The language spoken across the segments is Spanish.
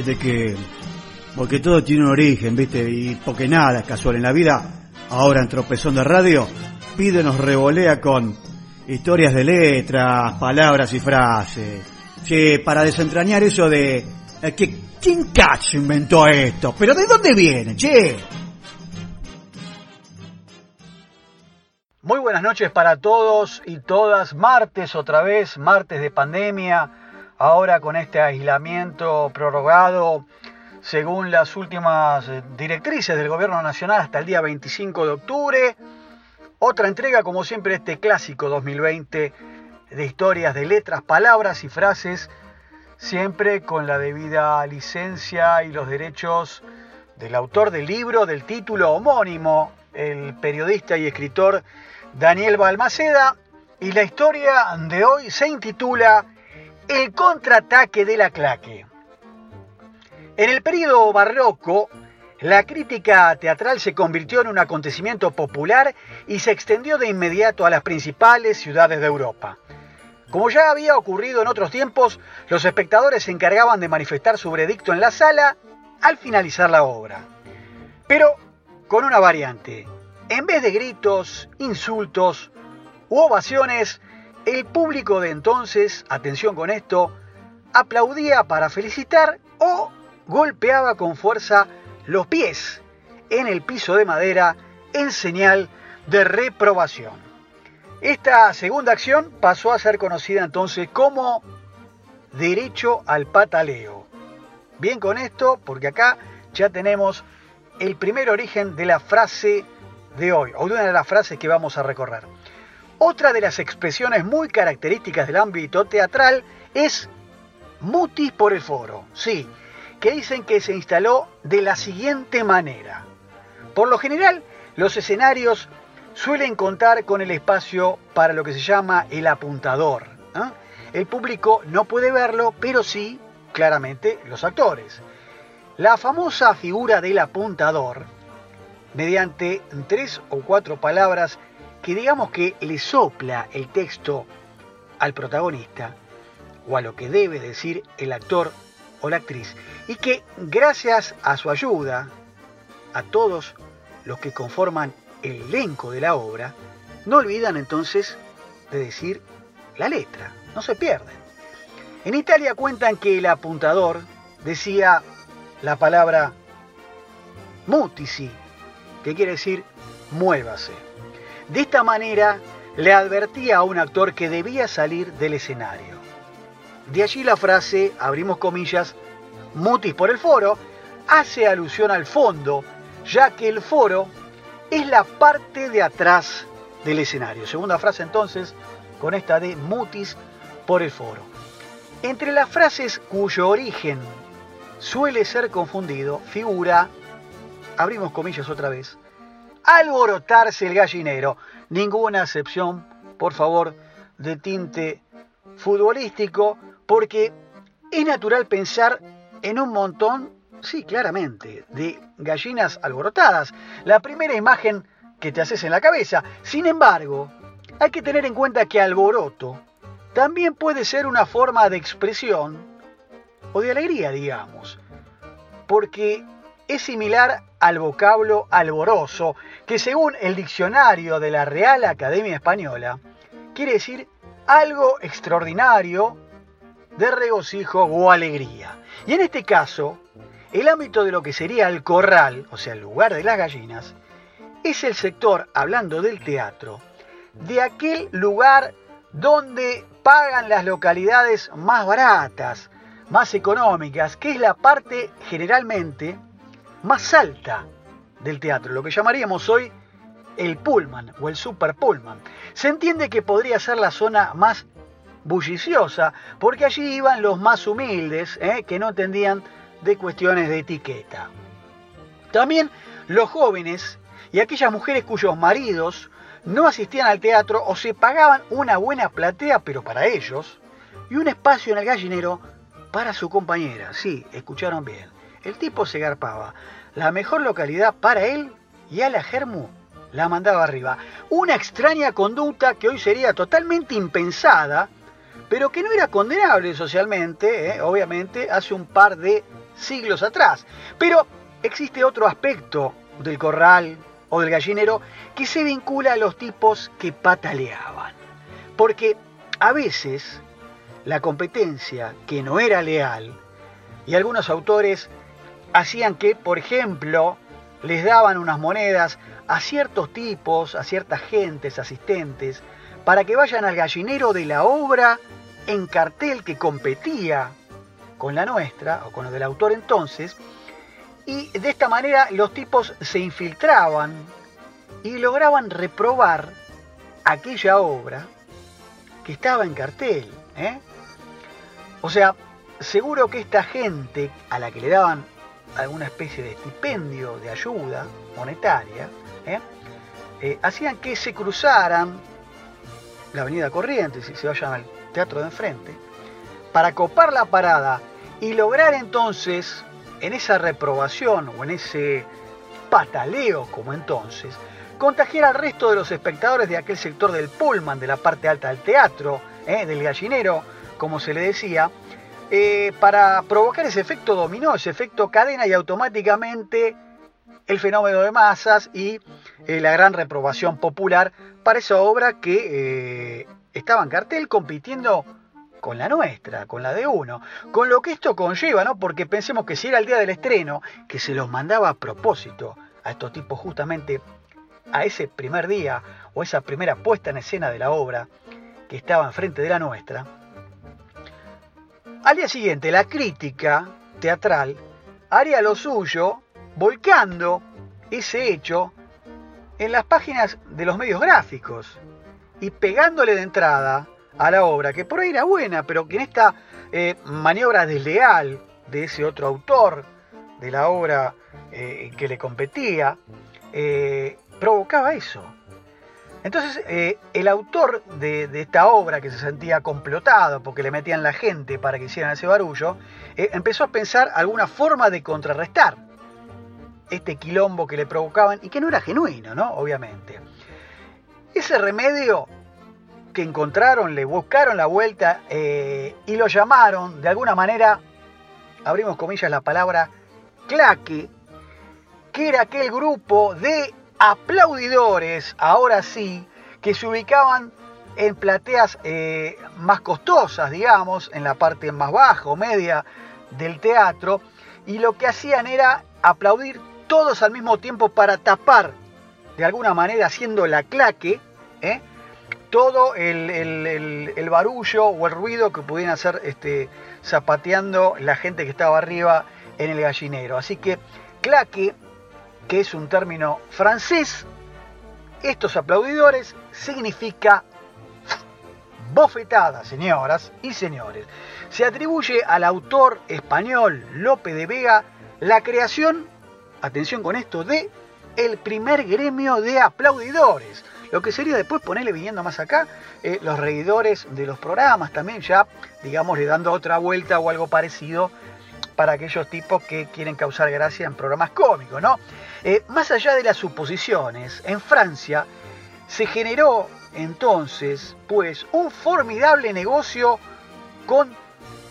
de que, porque todo tiene un origen, ¿viste? Y porque nada es casual en la vida, ahora en Tropezón de Radio, pide nos revolea con historias de letras, palabras y frases. Sí, para desentrañar eso de eh, que quién cacho inventó esto, pero ¿de dónde viene, che? Muy buenas noches para todos y todas. Martes otra vez, martes de pandemia, ahora con este aislamiento prorrogado según las últimas eh, directrices del Gobierno Nacional hasta el día 25 de octubre. Otra entrega, como siempre, este clásico 2020 de historias de letras, palabras y frases, siempre con la debida licencia y los derechos del autor del libro, del título homónimo, el periodista y escritor Daniel Balmaceda. Y la historia de hoy se intitula El contraataque de la claque. En el periodo barroco, la crítica teatral se convirtió en un acontecimiento popular y se extendió de inmediato a las principales ciudades de Europa. Como ya había ocurrido en otros tiempos, los espectadores se encargaban de manifestar su veredicto en la sala al finalizar la obra. Pero con una variante. En vez de gritos, insultos u ovaciones, el público de entonces, atención con esto, aplaudía para felicitar o golpeaba con fuerza los pies en el piso de madera en señal de reprobación. Esta segunda acción pasó a ser conocida entonces como derecho al pataleo. Bien con esto, porque acá ya tenemos el primer origen de la frase de hoy, o de una de las frases que vamos a recorrer. Otra de las expresiones muy características del ámbito teatral es mutis por el foro. Sí, que dicen que se instaló de la siguiente manera. Por lo general, los escenarios suelen contar con el espacio para lo que se llama el apuntador. El público no puede verlo, pero sí, claramente, los actores. La famosa figura del apuntador mediante tres o cuatro palabras que digamos que le sopla el texto al protagonista o a lo que debe decir el actor o la actriz y que gracias a su ayuda, a todos los que conforman el elenco de la obra, no olvidan entonces de decir la letra, no se pierden. En Italia cuentan que el apuntador decía la palabra mutisi, que quiere decir muévase. De esta manera le advertía a un actor que debía salir del escenario. De allí la frase, abrimos comillas, mutis por el foro, hace alusión al fondo, ya que el foro es la parte de atrás del escenario. Segunda frase entonces, con esta de mutis por el foro. Entre las frases cuyo origen suele ser confundido, figura abrimos comillas otra vez, alborotarse el gallinero. Ninguna excepción, por favor, de tinte futbolístico, porque es natural pensar en un montón, sí, claramente, de gallinas alborotadas. La primera imagen que te haces en la cabeza. Sin embargo, hay que tener en cuenta que alboroto también puede ser una forma de expresión o de alegría, digamos, porque es similar al vocablo alboroso, que según el diccionario de la Real Academia Española, quiere decir algo extraordinario de regocijo o alegría. Y en este caso, el ámbito de lo que sería el corral, o sea, el lugar de las gallinas, es el sector, hablando del teatro, de aquel lugar donde pagan las localidades más baratas, más económicas, que es la parte generalmente más alta del teatro, lo que llamaríamos hoy el pullman o el super pullman. Se entiende que podría ser la zona más bulliciosa, porque allí iban los más humildes, ¿eh? que no entendían de cuestiones de etiqueta. También los jóvenes y aquellas mujeres cuyos maridos no asistían al teatro o se pagaban una buena platea, pero para ellos, y un espacio en el gallinero para su compañera. Sí, escucharon bien. El tipo se garpaba. La mejor localidad para él y a la Germu la mandaba arriba. Una extraña conducta que hoy sería totalmente impensada, pero que no era condenable socialmente, ¿eh? obviamente, hace un par de siglos atrás. Pero existe otro aspecto del corral o del gallinero que se vincula a los tipos que pataleaban. Porque a veces la competencia que no era leal y algunos autores hacían que, por ejemplo, les daban unas monedas a ciertos tipos, a ciertas gentes, asistentes, para que vayan al gallinero de la obra en cartel que competía con la nuestra, o con lo del autor entonces, y de esta manera los tipos se infiltraban y lograban reprobar aquella obra que estaba en cartel. ¿eh? O sea, seguro que esta gente a la que le daban alguna especie de estipendio, de ayuda monetaria, ¿eh? Eh, hacían que se cruzaran la avenida Corrientes y se vayan al teatro de enfrente, para copar la parada y lograr entonces, en esa reprobación o en ese pataleo como entonces, contagiar al resto de los espectadores de aquel sector del pullman, de la parte alta del teatro, ¿eh? del gallinero, como se le decía, eh, para provocar ese efecto dominó, ese efecto cadena y automáticamente el fenómeno de masas y eh, la gran reprobación popular para esa obra que estaba en cartel compitiendo con la nuestra, con la de uno. Con lo que esto conlleva, ¿no? Porque pensemos que si era el día del estreno, que se los mandaba a propósito a estos tipos justamente a ese primer día o esa primera puesta en escena de la obra que estaba enfrente de la nuestra, al día siguiente la crítica teatral haría lo suyo volcando ese hecho en las páginas de los medios gráficos y pegándole de entrada a la obra, que por ahí era buena, pero que en esta eh, maniobra desleal de ese otro autor de la obra eh, que le competía, eh, provocaba eso. Entonces, el autor de, esta obra, que se sentía complotado porque le metían la gente para que hicieran ese barullo, empezó a pensar alguna forma de contrarrestar este quilombo que le provocaban y que no era genuino, ¿no? Obviamente. Ese remedio que encontraron, le buscaron la vuelta eh, y lo llamaron, de alguna manera, abrimos comillas la palabra, claque, que era aquel grupo de aplaudidores, ahora sí, que se ubicaban en plateas eh, más costosas, digamos, en la parte más baja o media del teatro, y lo que hacían era aplaudir todos al mismo tiempo para tapar, de alguna manera, haciendo la claque, ¿eh? todo el, barullo o el ruido que pudieran hacer este, zapateando la gente que estaba arriba en el gallinero. Así que claque, que es un término francés, estos aplaudidores significa bofetada, señoras y señores. Se atribuye al autor español Lope de Vega la creación, atención con esto, de el primer gremio de aplaudidores lo que sería después ponerle viniendo más acá eh, los reidores de los programas también ya, digamos, le dando otra vuelta o algo parecido para aquellos tipos que quieren causar gracia en programas cómicos, ¿no? Eh, más allá de las suposiciones, en Francia se generó entonces, pues, un formidable negocio con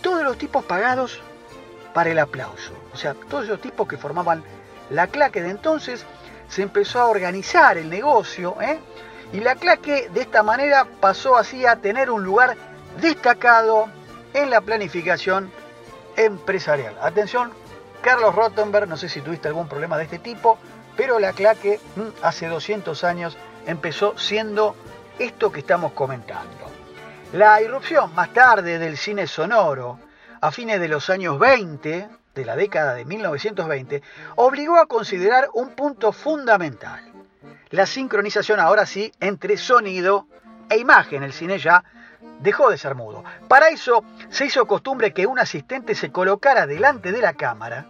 todos los tipos pagados para el aplauso. O sea, todos esos tipos que formaban la claque de entonces, se empezó a organizar el negocio, ¿eh? Y la claque de esta manera pasó así a tener un lugar destacado en la planificación empresarial. Atención, Carlos Rottenberg, no sé si tuviste algún problema de este tipo, pero la claque mm, hace 200 años empezó siendo esto que estamos comentando. La irrupción más tarde del cine sonoro, a fines de los años 20, de la década de 1920, obligó a considerar un punto fundamental la sincronización ahora sí entre sonido e imagen. El cine ya dejó de ser mudo. Para eso se hizo costumbre que un asistente se colocara delante de la cámara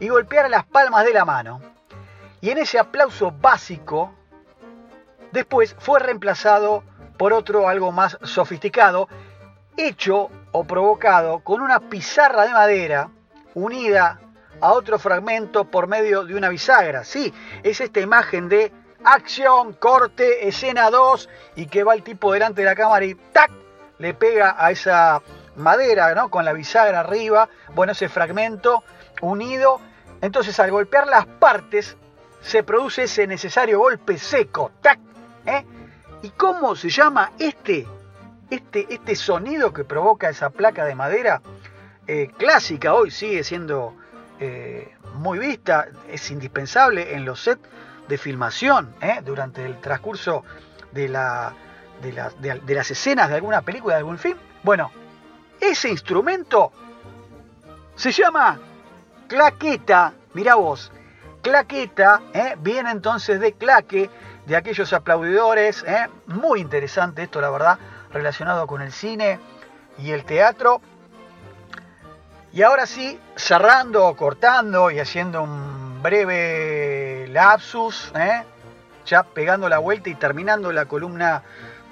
y golpeara las palmas de la mano. Y en ese aplauso básico, después fue reemplazado por otro algo más sofisticado, hecho o provocado con una pizarra de madera unida a otro fragmento por medio de una bisagra. Sí, es esta imagen de acción, corte, escena 2 y que va el tipo delante de la cámara y ¡tac! Le pega a esa madera, ¿no? Con la bisagra arriba, bueno, ese fragmento unido. Entonces al golpear las partes se produce ese necesario golpe seco. ¡Tac! ¿eh? ¿Y cómo se llama este, este, este sonido que provoca esa placa de madera? Eh, clásica hoy sigue siendo eh, muy vista, es indispensable en los sets de filmación durante el transcurso de, la, de, las escenas de alguna película, de algún film. Bueno, ese instrumento se llama claqueta, mira vos, claqueta, ¿eh? viene entonces de claque, de aquellos aplaudidores, ¿eh? muy interesante esto la verdad, relacionado con el cine y el teatro. Y ahora sí, cerrando, cortando y haciendo un breve lapsus, ¿eh? ya pegando la vuelta y terminando la columna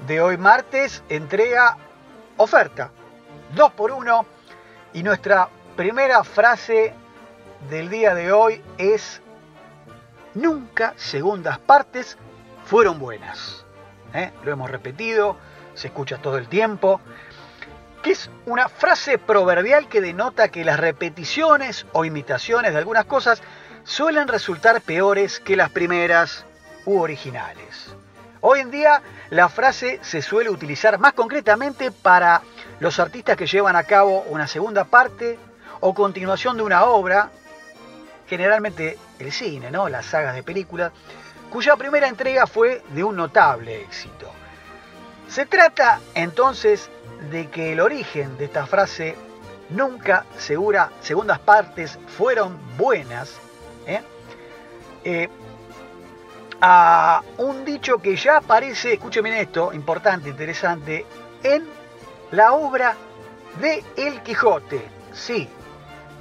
de hoy martes, entrega oferta, dos por uno, y nuestra primera frase del día de hoy es, nunca segundas partes fueron buenas. ¿Eh? Lo hemos repetido, se escucha todo el tiempo, que es una frase proverbial que denota que las repeticiones o imitaciones de algunas cosas suelen resultar peores que las primeras u originales. Hoy en día la frase se suele utilizar más concretamente para los artistas que llevan a cabo una segunda parte o continuación de una obra generalmente el cine, ¿no? las sagas de películas, cuya primera entrega fue de un notable éxito. Se trata entonces de que el origen de esta frase nunca segura segundas partes fueron buenas, ¿eh? Eh, a un dicho que ya aparece, escúcheme esto, importante, interesante, en la obra de El Quijote. Sí,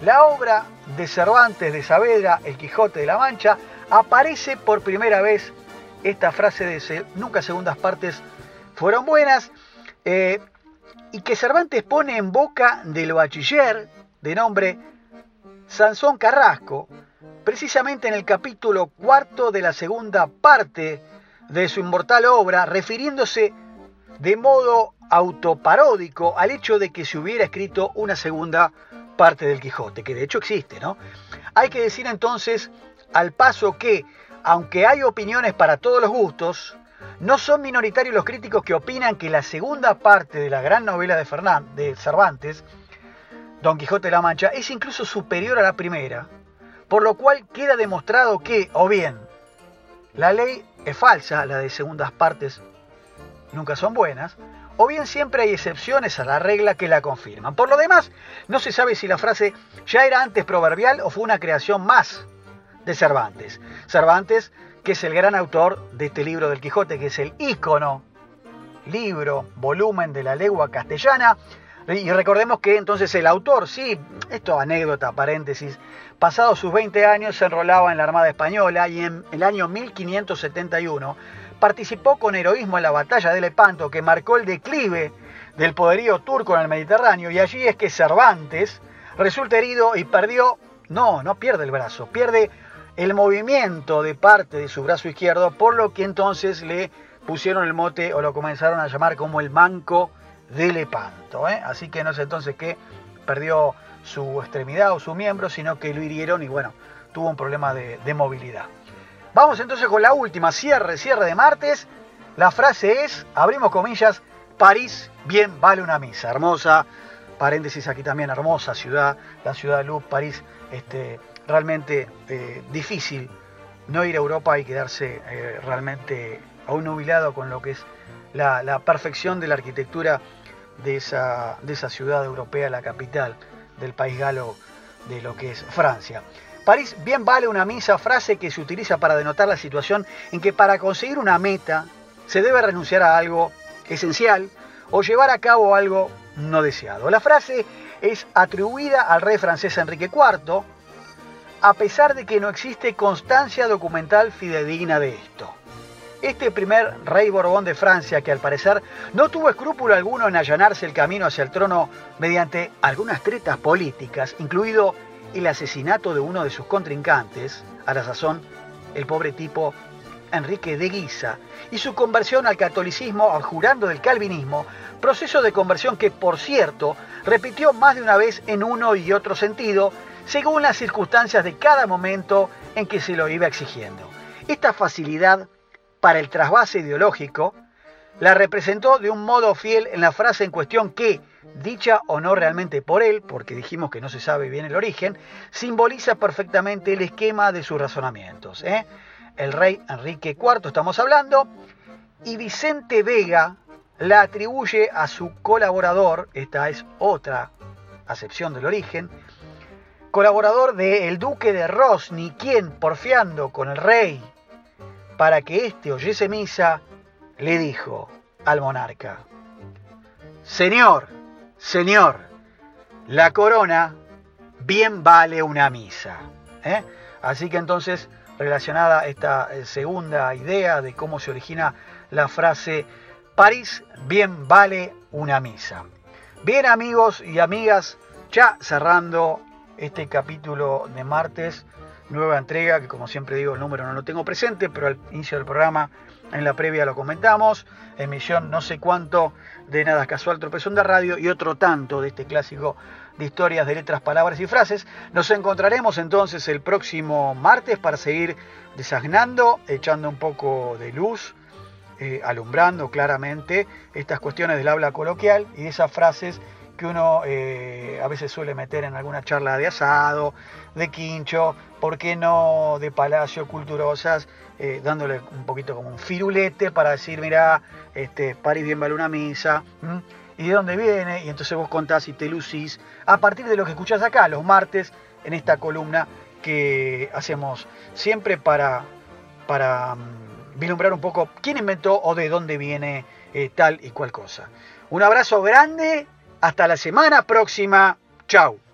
la obra de Cervantes de Saavedra, El Quijote de la Mancha, aparece por primera vez esta frase de nunca segundas partes fueron buenas, eh, y que Cervantes pone en boca del bachiller de nombre Sansón Carrasco, precisamente en el capítulo cuarto de la segunda parte de su inmortal obra, refiriéndose de modo autoparódico al hecho de que se hubiera escrito una segunda parte del Quijote, que de hecho existe, ¿no? Hay que decir entonces, al paso que, aunque hay opiniones para todos los gustos, no son minoritarios los críticos que opinan que la segunda parte de la gran novela de, Fernán, de Cervantes, Don Quijote de la Mancha, es incluso superior a la primera, por lo cual queda demostrado que, o bien, la ley es falsa, la de segundas partes nunca son buenas, o bien siempre hay excepciones a la regla que la confirman. Por lo demás, no se sabe si la frase ya era antes proverbial o fue una creación más de Cervantes. Cervantes, que es el gran autor de este libro del Quijote, que es el ícono, libro, volumen de la lengua castellana. Y recordemos que entonces el autor, sí, esto anécdota, paréntesis, pasados sus 20 años se enrolaba en la Armada Española y en el año 1571 participó con heroísmo en la batalla de Lepanto que marcó el declive del poderío turco en el Mediterráneo y allí es que Cervantes resulta herido y perdió, no, no pierde el brazo, pierde el movimiento de parte de su brazo izquierdo, por lo que entonces le pusieron el mote o lo comenzaron a llamar como el manco de Lepanto. ¿eh? Así que no sé entonces qué perdió su extremidad o su miembro, sino que lo hirieron y bueno, tuvo un problema de, de movilidad. Vamos entonces con la última, cierre, cierre de martes. La frase es, abrimos comillas, París bien vale una misa. Hermosa, paréntesis aquí también, hermosa ciudad, la ciudad de Luz, París, este, realmente eh, difícil no ir a Europa y quedarse eh, realmente aún nubilado con lo que es la, perfección de la arquitectura de esa, de esa ciudad europea, la capital del país galo de lo que es Francia. París bien vale una misa, frase que se utiliza para denotar la situación en que para conseguir una meta se debe renunciar a algo esencial o llevar a cabo algo no deseado. La frase es atribuida al rey francés Enrique IV, a pesar de que no existe constancia documental fidedigna de esto. Este primer rey Borbón de Francia, que al parecer no tuvo escrúpulo alguno en allanarse el camino hacia el trono mediante algunas tretas políticas, incluido el asesinato de uno de sus contrincantes, a la sazón el pobre tipo Enrique de Guisa, y su conversión al catolicismo abjurando del calvinismo, proceso de conversión que, por cierto, repitió más de una vez en uno y otro sentido, según las circunstancias de cada momento en que se lo iba exigiendo. Esta facilidad para el trasvase ideológico la representó de un modo fiel en la frase en cuestión que, dicha o no realmente por él, porque dijimos que no se sabe bien el origen, simboliza perfectamente el esquema de sus razonamientos. ¿eh? El rey Enrique IV, estamos hablando, y Vicente Vega la atribuye a su colaborador, esta es otra acepción del origen, colaborador del duque de Rosny, quien, porfiando con el rey para que éste oyese misa, le dijo al monarca, Señor, Señor, la corona bien vale una misa. ¿eh? Así que entonces, relacionada esta eh, segunda idea de cómo se origina la frase, París bien vale una misa. Bien amigos y amigas, ya cerrando este capítulo de martes, nueva entrega, que como siempre digo el número no lo tengo presente, pero al inicio del programa en la previa lo comentamos, emisión no sé cuánto de Nada Casual Tropezón de Radio y otro tanto de este clásico de historias de letras, palabras y frases. Nos encontraremos entonces el próximo martes para seguir desasnando, echando un poco de luz, eh, alumbrando claramente estas cuestiones del habla coloquial y esas frases que uno eh, a veces suele meter en alguna charla de asado, de quincho, ¿por qué no de palacio, culturosas? Eh, dándole un poquito como un firulete para decir, mira, este, París bien vale una misa, y de dónde viene, y entonces vos contás y te lucís a partir de lo que escuchás acá los martes en esta columna que hacemos siempre para, para mm, vislumbrar un poco quién inventó o de dónde viene eh, tal y cual cosa. Un abrazo grande, hasta la semana próxima, chao.